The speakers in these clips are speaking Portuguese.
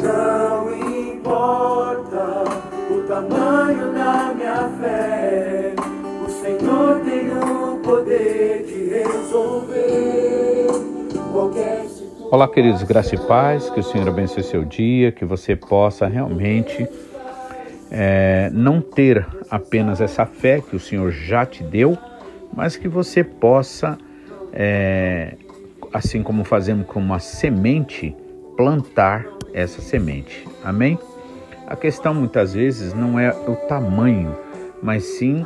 Não importa o tamanho da minha fé, o Senhor tem o poder de resolver qualquer situação. Olá, queridos, graça e paz, que o Senhor abençoe seu dia, que você possa realmente é, não ter apenas essa fé que o Senhor já te deu, mas que você possa, é, assim como fazemos com uma semente, plantar essa semente. Amém? A questão muitas vezes não é o tamanho, mas sim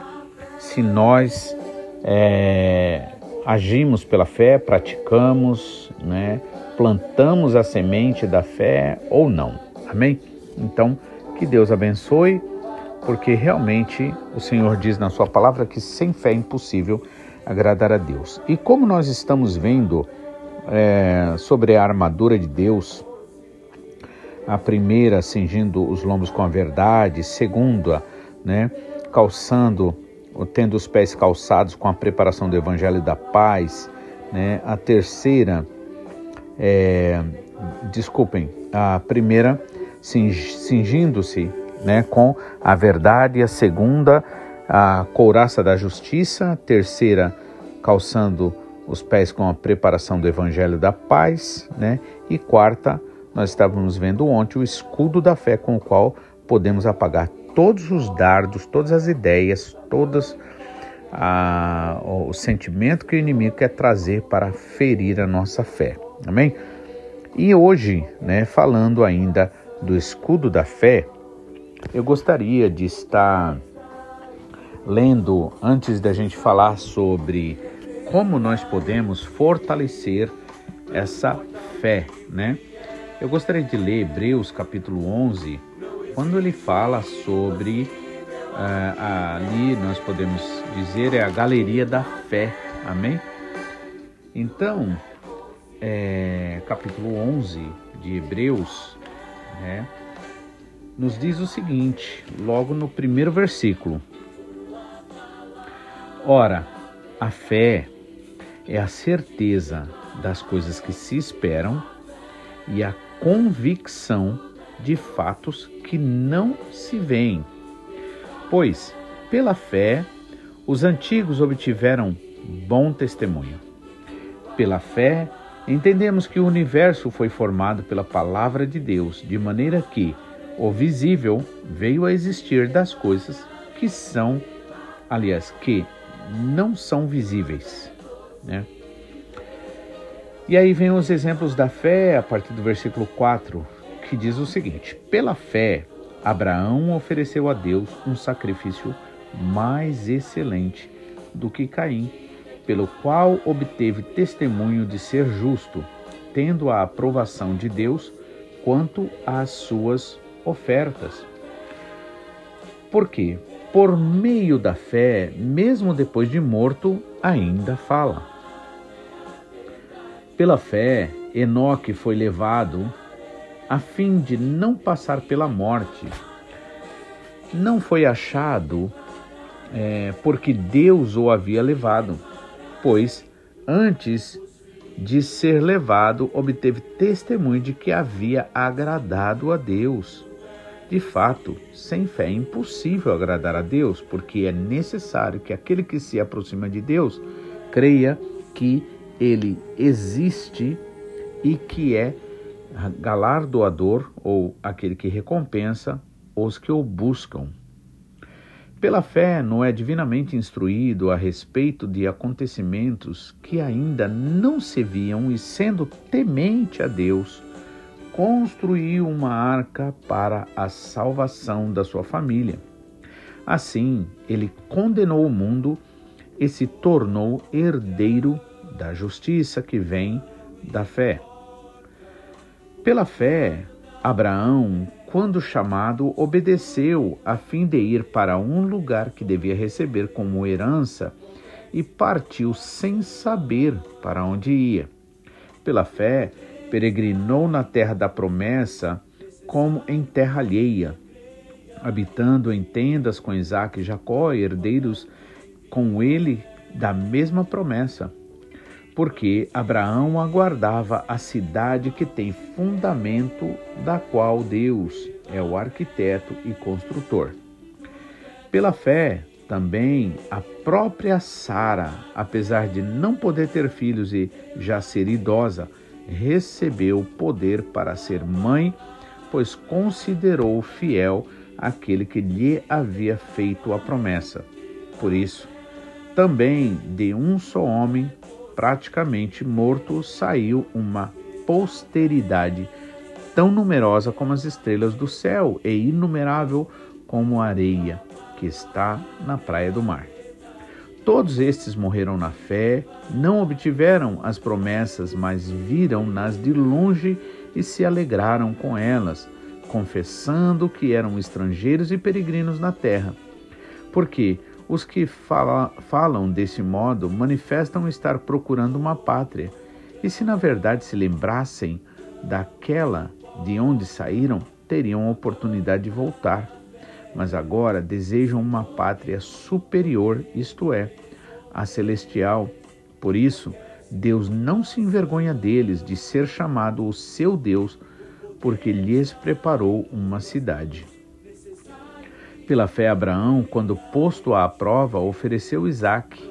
se nós é, agimos pela fé, praticamos, né, plantamos a semente da fé ou não. Amém? Então, que Deus abençoe, porque realmente o Senhor diz na Sua palavra que sem fé é impossível agradar a Deus. E como nós estamos vendo é, sobre a armadura de Deus, a primeira cingindo os lombos com a verdade, segunda, né, calçando, tendo os pés calçados com a preparação do Evangelho da paz, né, a terceira, é, desculpem, a primeira cingindo-se né, com a verdade, a segunda, a couraça da justiça, a terceira, calçando os pés com a preparação do evangelho da paz, né, e quarta, nós estávamos vendo ontem o escudo da fé com o qual podemos apagar todos os dardos, todas as ideias, todos a, o sentimento que o inimigo quer trazer para ferir a nossa fé. Amém? E hoje, né, falando ainda do escudo da fé, eu gostaria de estar lendo, antes da gente falar sobre como nós podemos fortalecer essa fé, né? Eu gostaria de ler Hebreus capítulo 11, quando ele fala sobre, uh, ali nós podemos dizer, é a galeria da fé, amém? Então, é, capítulo 11 de Hebreus, né, nos diz o seguinte, logo no primeiro versículo: Ora, a fé é a certeza das coisas que se esperam e a convicção de fatos que não se veem. Pois, pela fé, os antigos obtiveram bom testemunho. Pela fé, Entendemos que o universo foi formado pela palavra de Deus, de maneira que o visível veio a existir das coisas que são, aliás, que não são visíveis. Né? E aí vem os exemplos da fé a partir do versículo 4, que diz o seguinte: Pela fé, Abraão ofereceu a Deus um sacrifício mais excelente do que Caim pelo qual obteve testemunho de ser justo, tendo a aprovação de Deus quanto às suas ofertas. Porque, por meio da fé, mesmo depois de morto, ainda fala. Pela fé, Enoque foi levado a fim de não passar pela morte. Não foi achado é, porque Deus o havia levado pois antes de ser levado, obteve testemunho de que havia agradado a Deus. De fato, sem fé é impossível agradar a Deus, porque é necessário que aquele que se aproxima de Deus creia que ele existe e que é galardoador ou aquele que recompensa os que o buscam. Pela fé, Noé, divinamente instruído a respeito de acontecimentos que ainda não se viam e sendo temente a Deus, construiu uma arca para a salvação da sua família. Assim, ele condenou o mundo e se tornou herdeiro da justiça que vem da fé. Pela fé, Abraão quando chamado, obedeceu a fim de ir para um lugar que devia receber como herança e partiu sem saber para onde ia. Pela fé, peregrinou na terra da promessa como em terra alheia, habitando em tendas com Isaac e Jacó, herdeiros com ele da mesma promessa. Porque Abraão aguardava a cidade que tem fundamento, da qual Deus é o arquiteto e construtor. Pela fé, também a própria Sara, apesar de não poder ter filhos e já ser idosa, recebeu poder para ser mãe, pois considerou fiel aquele que lhe havia feito a promessa. Por isso, também de um só homem, praticamente morto, saiu uma posteridade tão numerosa como as estrelas do céu e inumerável como a areia que está na praia do mar. Todos estes morreram na fé, não obtiveram as promessas, mas viram-nas de longe e se alegraram com elas, confessando que eram estrangeiros e peregrinos na terra. Porque os que fala, falam desse modo manifestam estar procurando uma pátria. E se na verdade se lembrassem daquela de onde saíram, teriam oportunidade de voltar. Mas agora desejam uma pátria superior, isto é, a celestial. Por isso, Deus não se envergonha deles de ser chamado o seu Deus, porque lhes preparou uma cidade. Pela fé, Abraão, quando posto à prova, ofereceu Isaque,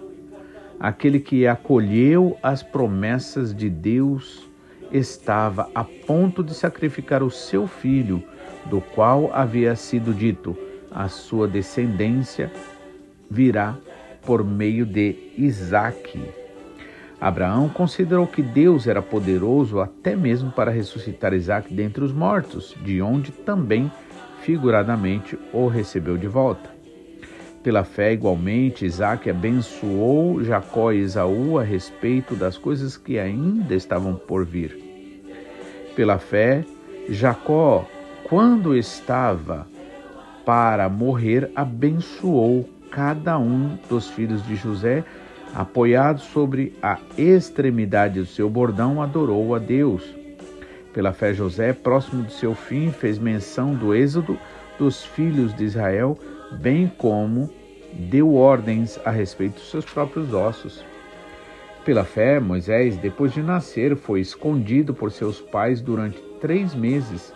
aquele que acolheu as promessas de Deus, estava a ponto de sacrificar o seu filho, do qual havia sido dito: a sua descendência virá por meio de Isaque. Abraão considerou que Deus era poderoso até mesmo para ressuscitar Isaac dentre os mortos, de onde também, figuradamente, o recebeu de volta. Pela fé, igualmente, Isaac abençoou Jacó e Esaú a respeito das coisas que ainda estavam por vir. Pela fé, Jacó, quando estava para morrer, abençoou cada um dos filhos de José apoiado sobre a extremidade do seu bordão, adorou a Deus. Pela fé, José, próximo do seu fim, fez menção do êxodo dos filhos de Israel, bem como deu ordens a respeito dos seus próprios ossos. Pela fé, Moisés, depois de nascer, foi escondido por seus pais durante três meses,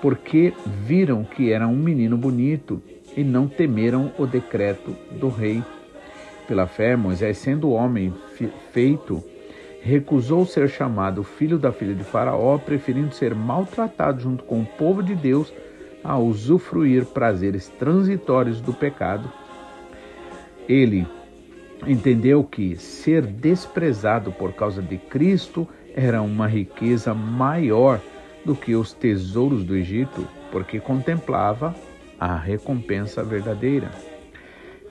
porque viram que era um menino bonito e não temeram o decreto do rei. Pela fé, Moisés, sendo homem feito, recusou ser chamado filho da filha de Faraó, preferindo ser maltratado junto com o povo de Deus a usufruir prazeres transitórios do pecado. Ele entendeu que ser desprezado por causa de Cristo era uma riqueza maior do que os tesouros do Egito, porque contemplava a recompensa verdadeira.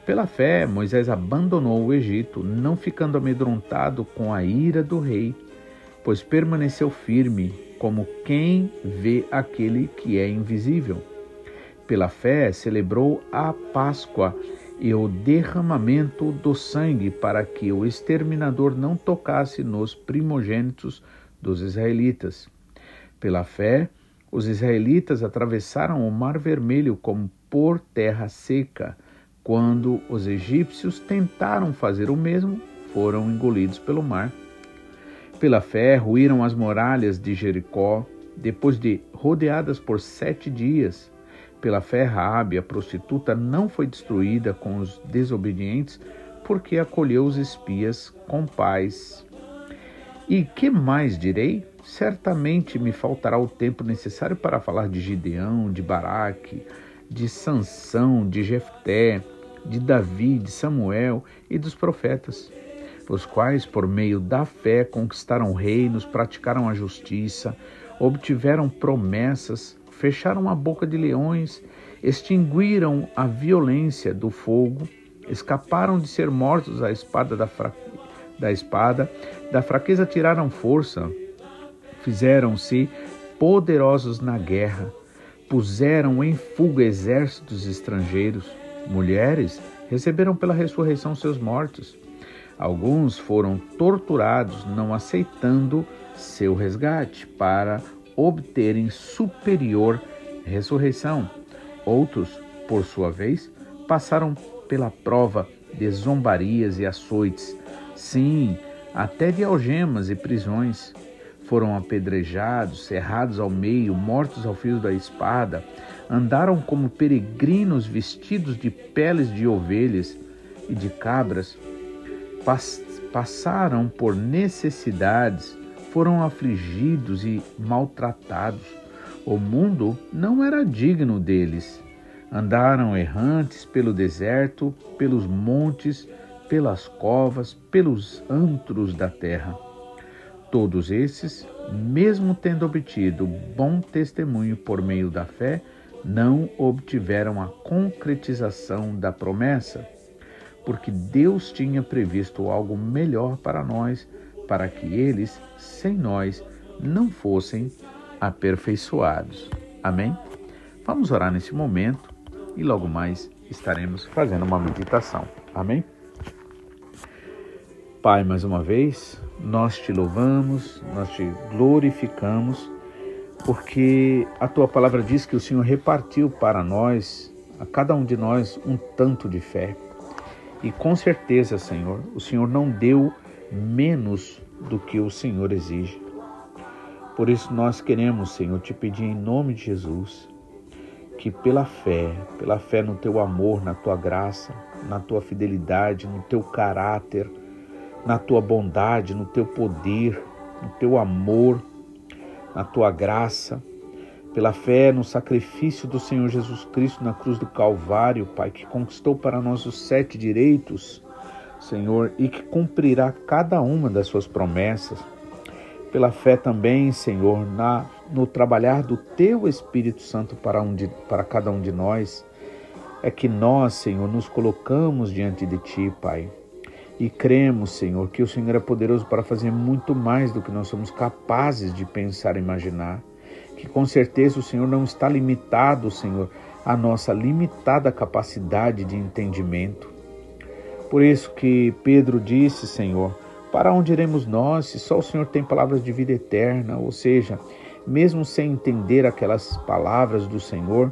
Pela fé, Moisés abandonou o Egito, não ficando amedrontado com a ira do rei, pois permaneceu firme, como quem vê aquele que é invisível. Pela fé, celebrou a Páscoa e o derramamento do sangue para que o exterminador não tocasse nos primogênitos dos israelitas. Pela fé, os israelitas atravessaram o Mar Vermelho como por terra seca quando os egípcios tentaram fazer o mesmo, foram engolidos pelo mar. Pela fé, ruíram as muralhas de Jericó, depois de rodeadas por sete dias. Pela fé, Raabe, a prostituta, não foi destruída com os desobedientes, porque acolheu os espias com paz. E que mais direi? Certamente me faltará o tempo necessário para falar de Gideão, de Baraque, de Sansão, de Jefté, de Davi, de Samuel e dos profetas, os quais, por meio da fé, conquistaram reinos, praticaram a justiça, obtiveram promessas, fecharam a boca de leões, extinguiram a violência do fogo, escaparam de ser mortos à espada da, fra... da espada, da fraqueza tiraram força, fizeram-se poderosos na guerra, puseram em fuga exércitos estrangeiros mulheres receberam pela ressurreição seus mortos. Alguns foram torturados, não aceitando seu resgate, para obterem superior ressurreição. Outros, por sua vez, passaram pela prova de zombarias e açoites. Sim, até de algemas e prisões. Foram apedrejados, cerrados ao meio, mortos ao fio da espada. Andaram como peregrinos vestidos de peles de ovelhas e de cabras. Pas passaram por necessidades, foram afligidos e maltratados. O mundo não era digno deles. Andaram errantes pelo deserto, pelos montes, pelas covas, pelos antros da terra. Todos esses, mesmo tendo obtido bom testemunho por meio da fé, não obtiveram a concretização da promessa, porque Deus tinha previsto algo melhor para nós, para que eles, sem nós, não fossem aperfeiçoados. Amém? Vamos orar nesse momento e logo mais estaremos fazendo uma meditação. Amém? Pai, mais uma vez, nós te louvamos, nós te glorificamos, porque a tua palavra diz que o Senhor repartiu para nós, a cada um de nós, um tanto de fé. E com certeza, Senhor, o Senhor não deu menos do que o Senhor exige. Por isso nós queremos, Senhor, te pedir em nome de Jesus, que pela fé, pela fé no teu amor, na tua graça, na tua fidelidade, no teu caráter, na tua bondade, no teu poder, no teu amor, na tua graça, pela fé no sacrifício do Senhor Jesus Cristo na cruz do Calvário, Pai, que conquistou para nós os sete direitos, Senhor, e que cumprirá cada uma das suas promessas. Pela fé também, Senhor, na, no trabalhar do Teu Espírito Santo para, um de, para cada um de nós, é que nós, Senhor, nos colocamos diante de Ti, Pai e cremos, Senhor, que o Senhor é poderoso para fazer muito mais do que nós somos capazes de pensar e imaginar. Que com certeza o Senhor não está limitado, Senhor, à nossa limitada capacidade de entendimento. Por isso que Pedro disse, Senhor, para onde iremos nós se só o Senhor tem palavras de vida eterna? Ou seja, mesmo sem entender aquelas palavras do Senhor,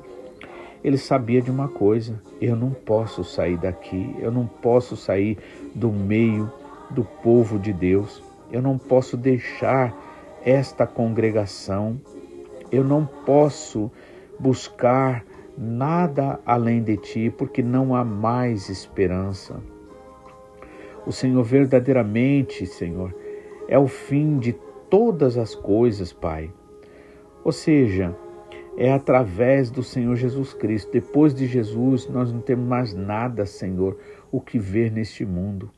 ele sabia de uma coisa: eu não posso sair daqui, eu não posso sair do meio do povo de Deus, eu não posso deixar esta congregação, eu não posso buscar nada além de ti, porque não há mais esperança. O Senhor verdadeiramente, Senhor, é o fim de todas as coisas, Pai. Ou seja, é através do Senhor Jesus Cristo. Depois de Jesus, nós não temos mais nada, Senhor, o que ver neste mundo.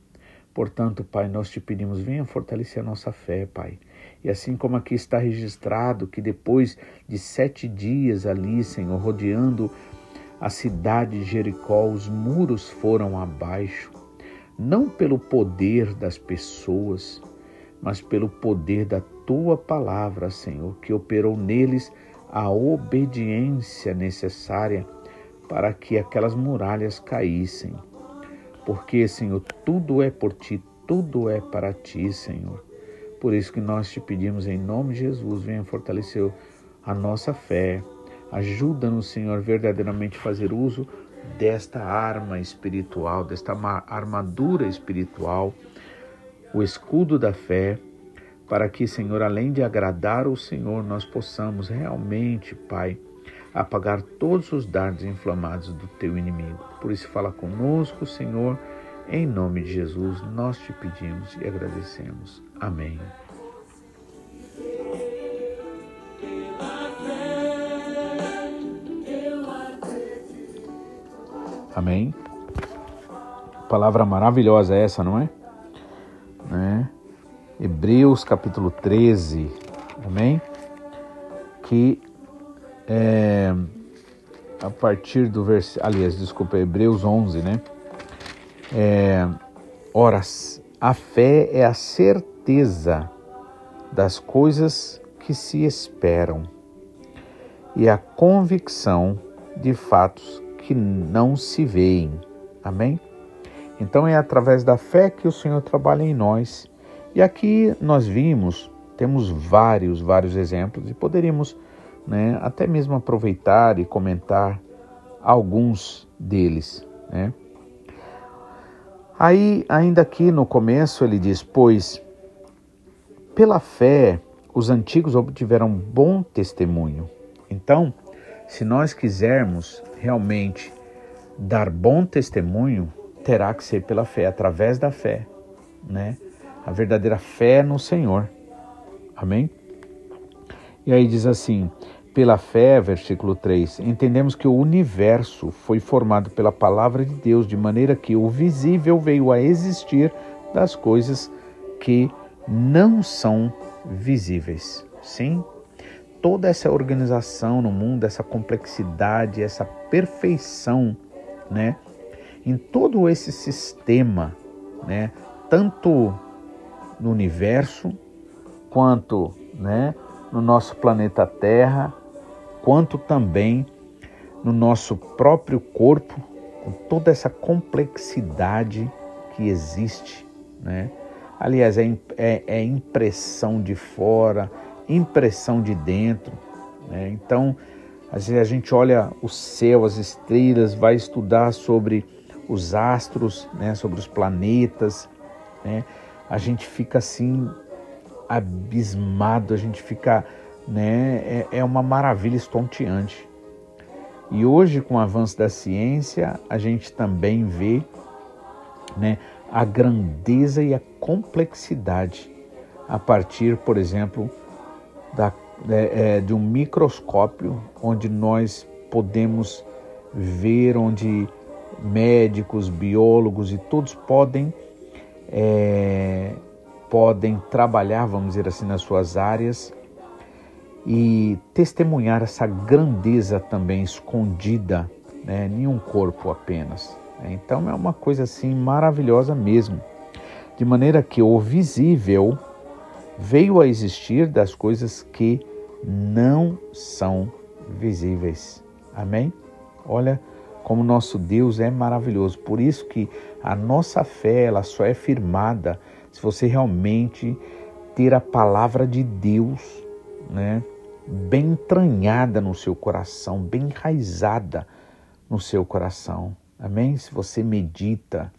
Portanto, Pai, nós te pedimos, venha fortalecer a nossa fé, Pai. E assim como aqui está registrado que depois de sete dias ali, Senhor, rodeando a cidade de Jericó, os muros foram abaixo, não pelo poder das pessoas, mas pelo poder da tua palavra, Senhor, que operou neles a obediência necessária para que aquelas muralhas caíssem. Porque, Senhor, tudo é por ti, tudo é para ti, Senhor. Por isso que nós te pedimos em nome de Jesus, venha fortalecer a nossa fé. Ajuda-nos, Senhor, verdadeiramente fazer uso desta arma espiritual, desta armadura espiritual, o escudo da fé para que, Senhor, além de agradar o Senhor, nós possamos realmente, Pai, apagar todos os dardos inflamados do teu inimigo. Por isso, fala conosco, Senhor, em nome de Jesus, nós te pedimos e agradecemos. Amém. Amém. Palavra maravilhosa essa, não é? Hebreus capítulo 13, amém? Que é, a partir do versículo, aliás, desculpa, Hebreus 11, né? É, ora, a fé é a certeza das coisas que se esperam e a convicção de fatos que não se veem. Amém? Então é através da fé que o Senhor trabalha em nós e aqui nós vimos, temos vários, vários exemplos e poderíamos né, até mesmo aproveitar e comentar alguns deles. Né? Aí, ainda aqui no começo, ele diz: Pois Pela fé, os antigos obtiveram bom testemunho. Então, se nós quisermos realmente dar bom testemunho, terá que ser pela fé, através da fé, né? A verdadeira fé no Senhor. Amém? E aí diz assim: pela fé, versículo 3, entendemos que o universo foi formado pela palavra de Deus, de maneira que o visível veio a existir das coisas que não são visíveis. Sim, toda essa organização no mundo, essa complexidade, essa perfeição, né? Em todo esse sistema, né? Tanto no universo quanto, né, no nosso planeta Terra, quanto também no nosso próprio corpo, com toda essa complexidade que existe, né? Aliás, é, é, é impressão de fora, impressão de dentro. Né? Então, às vezes a gente olha o céu, as estrelas, vai estudar sobre os astros, né? sobre os planetas, né? A gente fica assim abismado, a gente fica né? É, é uma maravilha estonteante. E hoje, com o avanço da ciência, a gente também vê né, a grandeza e a complexidade a partir, por exemplo, da, é, é, de um microscópio onde nós podemos ver, onde médicos, biólogos e todos podem é, podem trabalhar, vamos dizer assim, nas suas áreas e testemunhar essa grandeza também escondida né, em um corpo apenas. Né? Então é uma coisa assim maravilhosa mesmo, de maneira que o visível veio a existir das coisas que não são visíveis. Amém? Olha como nosso Deus é maravilhoso. Por isso que a nossa fé ela só é firmada se você realmente ter a palavra de Deus, né? bem entranhada no seu coração, bem enraizada no seu coração. Amém? Se você medita,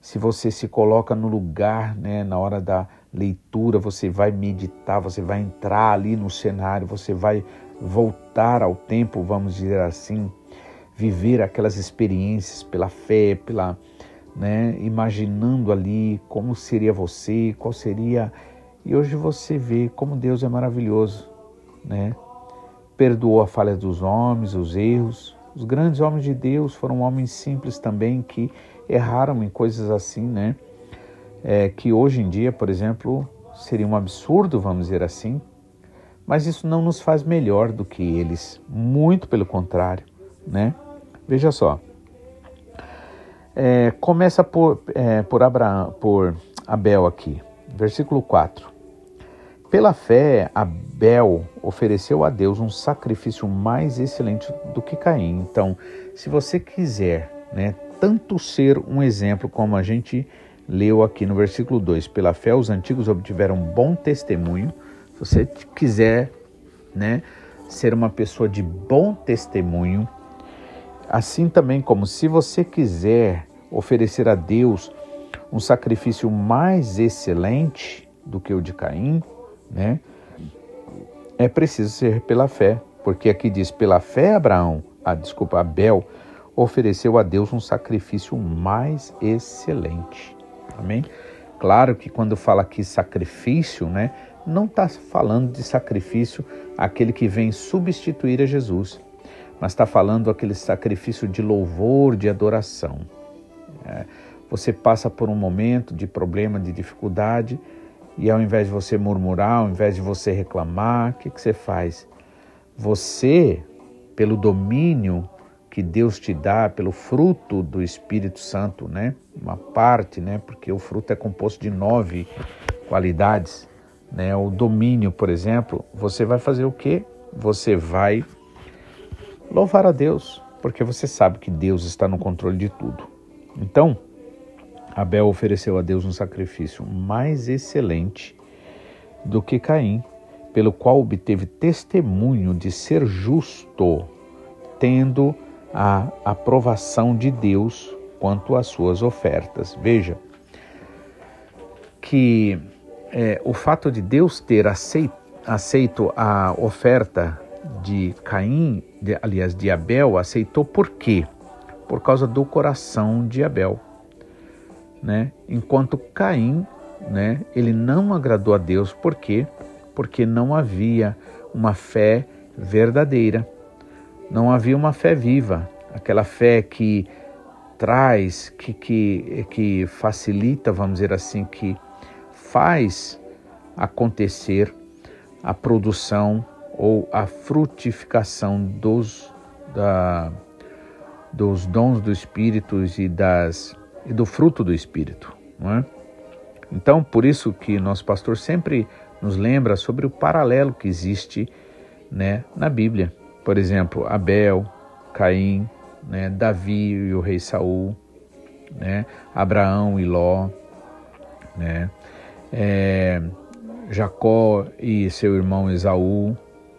se você se coloca no lugar, né, na hora da leitura, você vai meditar, você vai entrar ali no cenário, você vai voltar ao tempo, vamos dizer assim, viver aquelas experiências pela fé, pela, né, imaginando ali como seria você, qual seria. E hoje você vê como Deus é maravilhoso né? Perdoou a falha dos homens, os erros. Os grandes homens de Deus foram homens simples também que erraram em coisas assim, né? É, que hoje em dia, por exemplo, seria um absurdo, vamos dizer assim, mas isso não nos faz melhor do que eles, muito pelo contrário, né? Veja só, é, começa por, é, por, Abraão, por Abel aqui, versículo 4. Pela fé, Abel ofereceu a Deus um sacrifício mais excelente do que Caim. Então, se você quiser, né, tanto ser um exemplo como a gente leu aqui no versículo 2, pela fé os antigos obtiveram bom testemunho. Se você quiser, né, ser uma pessoa de bom testemunho, assim também como se você quiser oferecer a Deus um sacrifício mais excelente do que o de Caim, né? É preciso ser pela fé, porque aqui diz: pela fé, Abraão, ah, desculpa, Abel, ofereceu a Deus um sacrifício mais excelente. Amém? Claro que quando fala aqui sacrifício, né, não está falando de sacrifício aquele que vem substituir a Jesus, mas está falando aquele sacrifício de louvor, de adoração. É, você passa por um momento de problema, de dificuldade, e ao invés de você murmurar, ao invés de você reclamar, o que, que você faz? Você, pelo domínio que Deus te dá, pelo fruto do Espírito Santo, né? Uma parte, né? Porque o fruto é composto de nove qualidades, né? O domínio, por exemplo, você vai fazer o quê? Você vai louvar a Deus, porque você sabe que Deus está no controle de tudo. Então, Abel ofereceu a Deus um sacrifício mais excelente do que Caim, pelo qual obteve testemunho de ser justo, tendo a aprovação de Deus quanto às suas ofertas. Veja que é, o fato de Deus ter aceito, aceito a oferta de Caim, de, aliás, de Abel, aceitou por quê? Por causa do coração de Abel. Né? Enquanto Caim, né, ele não agradou a Deus, por quê? Porque não havia uma fé verdadeira, não havia uma fé viva, aquela fé que traz, que, que, que facilita, vamos dizer assim, que faz acontecer a produção ou a frutificação dos, da, dos dons do Espírito e, das, e do fruto do Espírito. Não é? Então, por isso que nosso pastor sempre nos lembra sobre o paralelo que existe né, na Bíblia. Por exemplo, Abel, Caim, né, Davi e o rei Saul, né, Abraão e Ló, né, é, Jacó e seu irmão Esaú,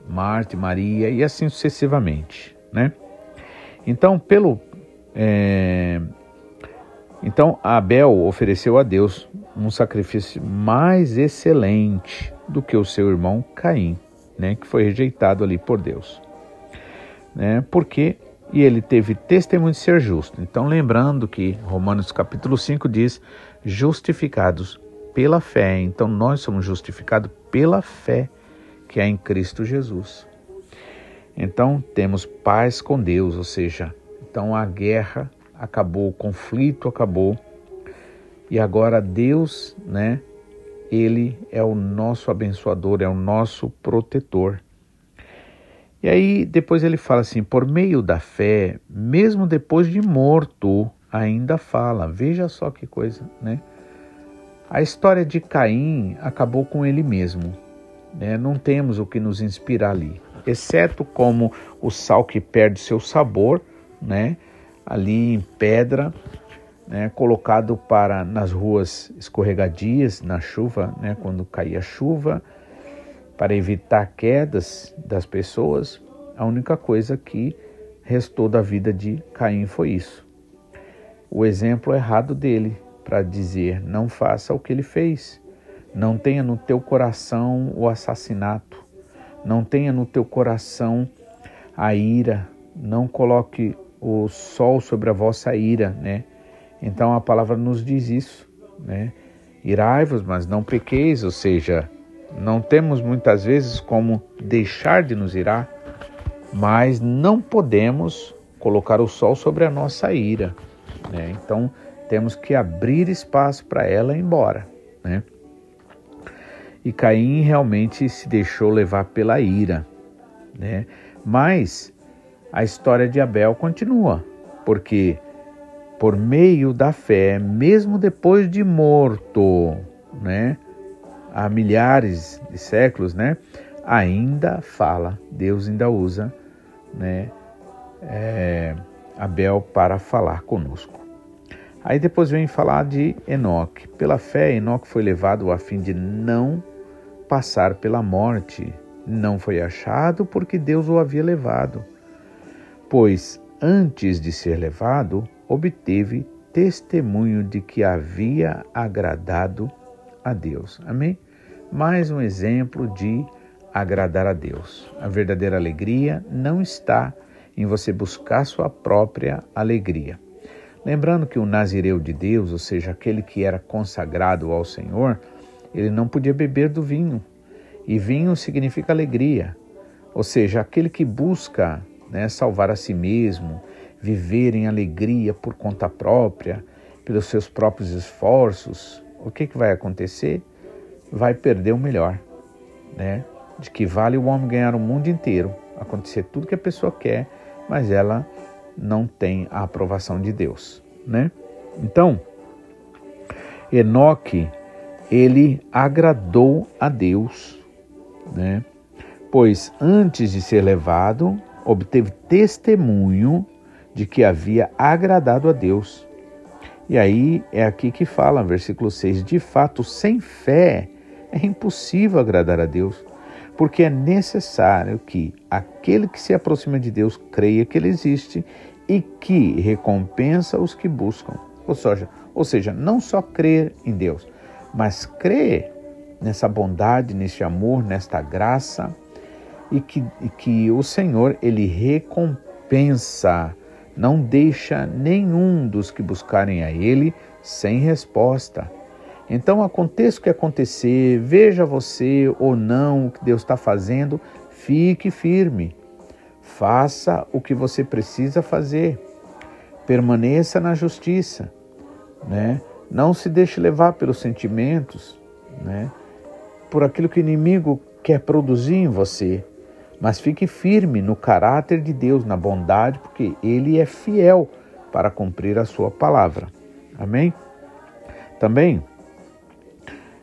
Marte, Maria e assim sucessivamente, né? Então, pelo é, então Abel ofereceu a Deus um sacrifício mais excelente do que o seu irmão Caim, né, que foi rejeitado ali por Deus, né? Porque e ele teve testemunho de ser justo. Então, lembrando que Romanos capítulo 5 diz: justificados pela fé. Então, nós somos justificados pela fé que há em Cristo Jesus. Então, temos paz com Deus, ou seja, então a guerra acabou, o conflito acabou. E agora Deus, né, ele é o nosso abençoador, é o nosso protetor. E aí depois ele fala assim: por meio da fé, mesmo depois de morto, ainda fala. Veja só que coisa, né? A história de Caim acabou com ele mesmo. Né? Não temos o que nos inspirar ali, exceto como o sal que perde seu sabor, né? Ali em pedra, né? Colocado para nas ruas escorregadias na chuva, né? Quando caía chuva para evitar quedas das pessoas, a única coisa que restou da vida de Caim foi isso. O exemplo errado dele para dizer: não faça o que ele fez. Não tenha no teu coração o assassinato. Não tenha no teu coração a ira. Não coloque o sol sobre a vossa ira, né? Então a palavra nos diz isso, né? Irai-vos, mas não pequeis, ou seja, não temos muitas vezes como deixar de nos irar, mas não podemos colocar o sol sobre a nossa ira. Né? Então temos que abrir espaço para ela ir embora. Né? E Caim realmente se deixou levar pela ira. Né? Mas a história de Abel continua, porque por meio da fé, mesmo depois de morto, né? há milhares de séculos, né, ainda fala, Deus ainda usa, né, é, Abel para falar conosco. Aí depois vem falar de Enoque. Pela fé, Enoque foi levado a fim de não passar pela morte. Não foi achado porque Deus o havia levado. Pois antes de ser levado, obteve testemunho de que havia agradado a Deus. Amém? Mais um exemplo de agradar a Deus. A verdadeira alegria não está em você buscar sua própria alegria. Lembrando que o nazireu de Deus, ou seja, aquele que era consagrado ao Senhor, ele não podia beber do vinho. E vinho significa alegria. Ou seja, aquele que busca né, salvar a si mesmo, viver em alegria por conta própria, pelos seus próprios esforços, o que, que vai acontecer? Vai perder o melhor, né? De que vale o homem ganhar o mundo inteiro, acontecer tudo que a pessoa quer, mas ela não tem a aprovação de Deus, né? Então, Enoque, ele agradou a Deus, né? Pois antes de ser levado, obteve testemunho de que havia agradado a Deus. E aí é aqui que fala, versículo 6: de fato, sem fé é impossível agradar a Deus, porque é necessário que aquele que se aproxima de Deus creia que ele existe e que recompensa os que buscam. Ou seja, ou seja, não só crer em Deus, mas crer nessa bondade, nesse amor, nesta graça e que, e que o Senhor ele recompensa, não deixa nenhum dos que buscarem a Ele sem resposta. Então, aconteça o que acontecer, veja você ou não o que Deus está fazendo, fique firme. Faça o que você precisa fazer. Permaneça na justiça, né? Não se deixe levar pelos sentimentos, né? Por aquilo que o inimigo quer produzir em você. Mas fique firme no caráter de Deus, na bondade, porque ele é fiel para cumprir a sua palavra. Amém? Também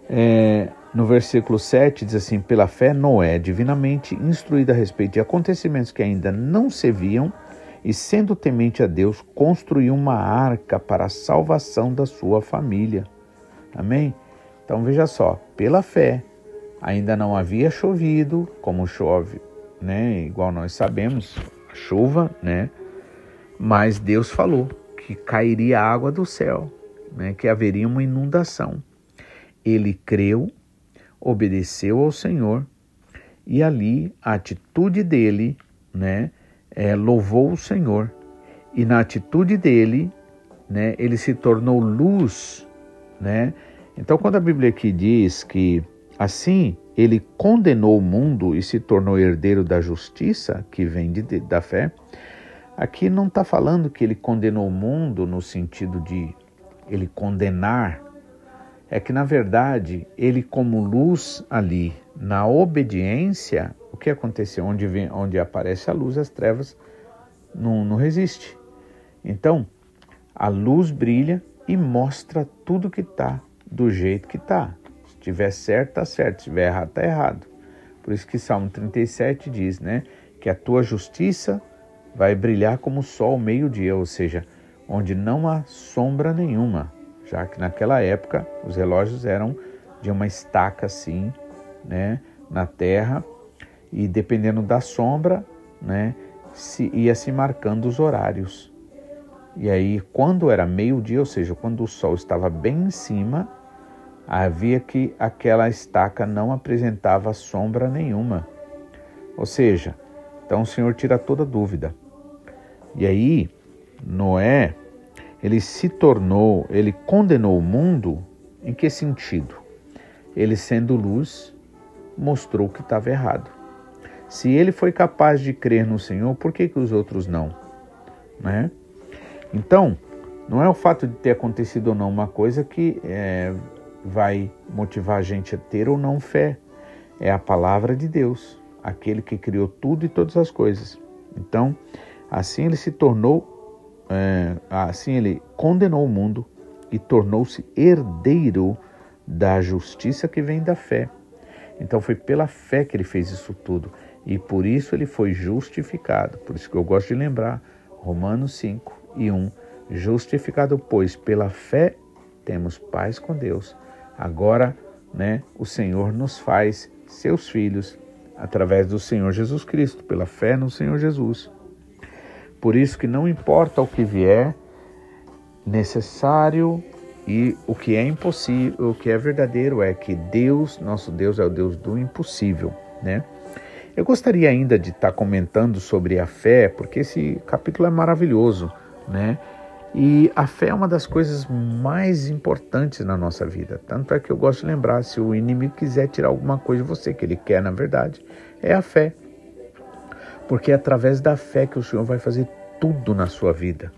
é, no versículo 7 diz assim: Pela fé, Noé, divinamente instruído a respeito de acontecimentos que ainda não se viam, e sendo temente a Deus, construiu uma arca para a salvação da sua família. Amém? Então veja só: pela fé, ainda não havia chovido, como chove, né? Igual nós sabemos, a chuva, né? Mas Deus falou que cairia água do céu, né? Que haveria uma inundação ele creu, obedeceu ao Senhor e ali a atitude dele, né, é, louvou o Senhor e na atitude dele, né, ele se tornou luz, né? Então quando a Bíblia aqui diz que assim ele condenou o mundo e se tornou herdeiro da justiça que vem de, da fé, aqui não está falando que ele condenou o mundo no sentido de ele condenar é que, na verdade, ele, como luz ali, na obediência, o que aconteceu? Onde, vem, onde aparece a luz, as trevas não, não resiste. Então, a luz brilha e mostra tudo que está do jeito que está. Se estiver certo, está certo. Se estiver errado, está errado. Por isso que Salmo 37 diz, né? Que a tua justiça vai brilhar como o sol ao meio-dia, ou seja, onde não há sombra nenhuma já que naquela época os relógios eram de uma estaca assim, né, na terra, e dependendo da sombra, né, se ia se marcando os horários. E aí, quando era meio-dia, ou seja, quando o sol estava bem em cima, havia que aquela estaca não apresentava sombra nenhuma. Ou seja, então o Senhor tira toda dúvida. E aí, Noé ele se tornou, ele condenou o mundo em que sentido? Ele sendo luz, mostrou que estava errado. Se ele foi capaz de crer no Senhor, por que, que os outros não? Né? Então, não é o fato de ter acontecido ou não uma coisa que é, vai motivar a gente a ter ou não fé. É a palavra de Deus, aquele que criou tudo e todas as coisas. Então, assim ele se tornou é, assim ele condenou o mundo e tornou-se herdeiro da justiça que vem da fé. Então foi pela fé que ele fez isso tudo e por isso ele foi justificado. Por isso que eu gosto de lembrar Romanos 5 e 1. Justificado, pois, pela fé temos paz com Deus. Agora, né, o Senhor nos faz seus filhos através do Senhor Jesus Cristo, pela fé no Senhor Jesus. Por isso que não importa o que vier, necessário e o que é impossível, o que é verdadeiro é que Deus, nosso Deus, é o Deus do impossível, né? Eu gostaria ainda de estar comentando sobre a fé, porque esse capítulo é maravilhoso, né? E a fé é uma das coisas mais importantes na nossa vida. Tanto é que eu gosto de lembrar: se o inimigo quiser tirar alguma coisa de você, que ele quer, na verdade, é a fé porque é através da fé que o Senhor vai fazer tudo na sua vida,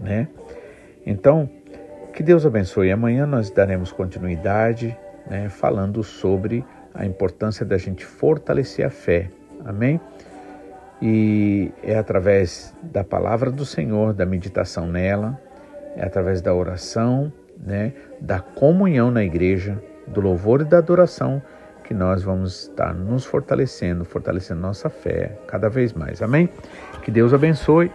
né? Então, que Deus abençoe. Amanhã nós daremos continuidade, né, falando sobre a importância da gente fortalecer a fé. Amém? E é através da palavra do Senhor, da meditação nela, é através da oração, né, da comunhão na igreja, do louvor e da adoração que nós vamos estar nos fortalecendo, fortalecendo nossa fé cada vez mais. Amém? Que Deus abençoe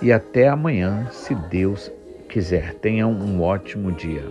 e até amanhã, se Deus quiser. Tenham um ótimo dia.